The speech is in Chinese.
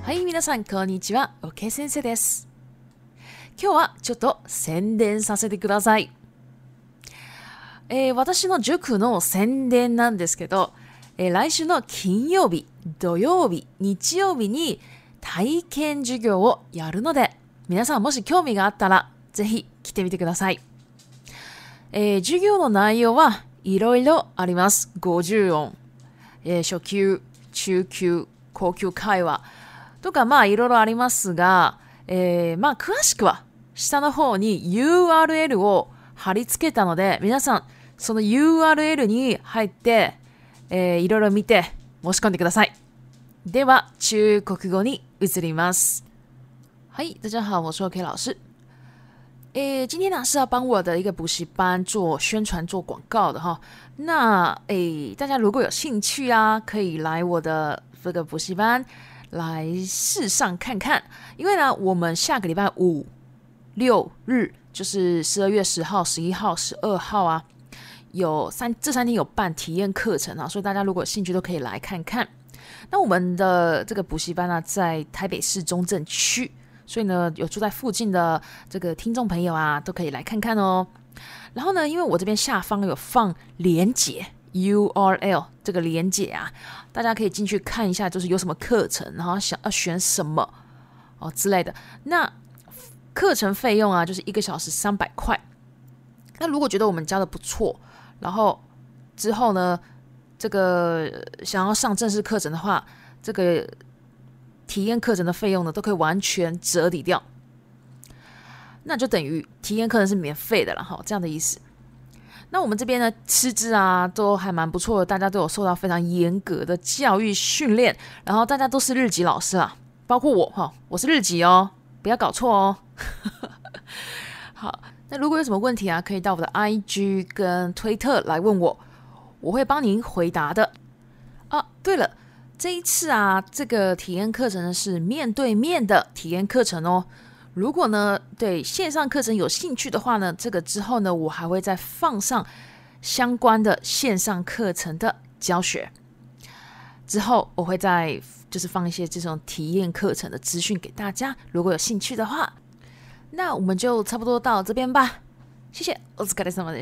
はい皆さんこんにちは OK 先生です今日はちょっと宣伝させてください、えー、私の塾の宣伝なんですけど、えー、来週の金曜日土曜日日曜日に体験授業をやるので皆さんもし興味があったら、ぜひ来てみてください。えー、授業の内容はいろいろあります。50音、えー、初級、中級、高級会話とか、まあいろいろありますが、えー、まあ詳しくは下の方に URL を貼り付けたので、皆さんその URL に入って、えー、いろいろ見て申し込んでください。では、中国語に移ります。嗨，大家好，我是 o K 老师。诶，今天呢是要帮我的一个补习班做宣传、做广告的哈。那诶，大家如果有兴趣啊，可以来我的这个补习班来试上看看。因为呢，我们下个礼拜五、六日，就是十二月十号、十一号、十二号啊，有三这三天有办体验课程啊，所以大家如果有兴趣都可以来看看。那我们的这个补习班呢，在台北市中正区。所以呢，有住在附近的这个听众朋友啊，都可以来看看哦。然后呢，因为我这边下方有放连接 URL 这个连接啊，大家可以进去看一下，就是有什么课程，然后想要选什么哦之类的。那课程费用啊，就是一个小时三百块。那如果觉得我们教的不错，然后之后呢，这个想要上正式课程的话，这个。体验课程的费用呢，都可以完全折抵掉，那就等于体验课程是免费的了，哈，这样的意思。那我们这边呢，师资啊都还蛮不错的，大家都有受到非常严格的教育训练，然后大家都是日籍老师啊，包括我，哈，我是日籍哦，不要搞错哦。好，那如果有什么问题啊，可以到我的 IG 跟推特来问我，我会帮您回答的。啊，对了。这一次啊，这个体验课程呢是面对面的体验课程哦。如果呢对线上课程有兴趣的话呢，这个之后呢，我还会再放上相关的线上课程的教学。之后我会再就是放一些这种体验课程的资讯给大家。如果有兴趣的话，那我们就差不多到这边吧。谢谢，Ozga 的什么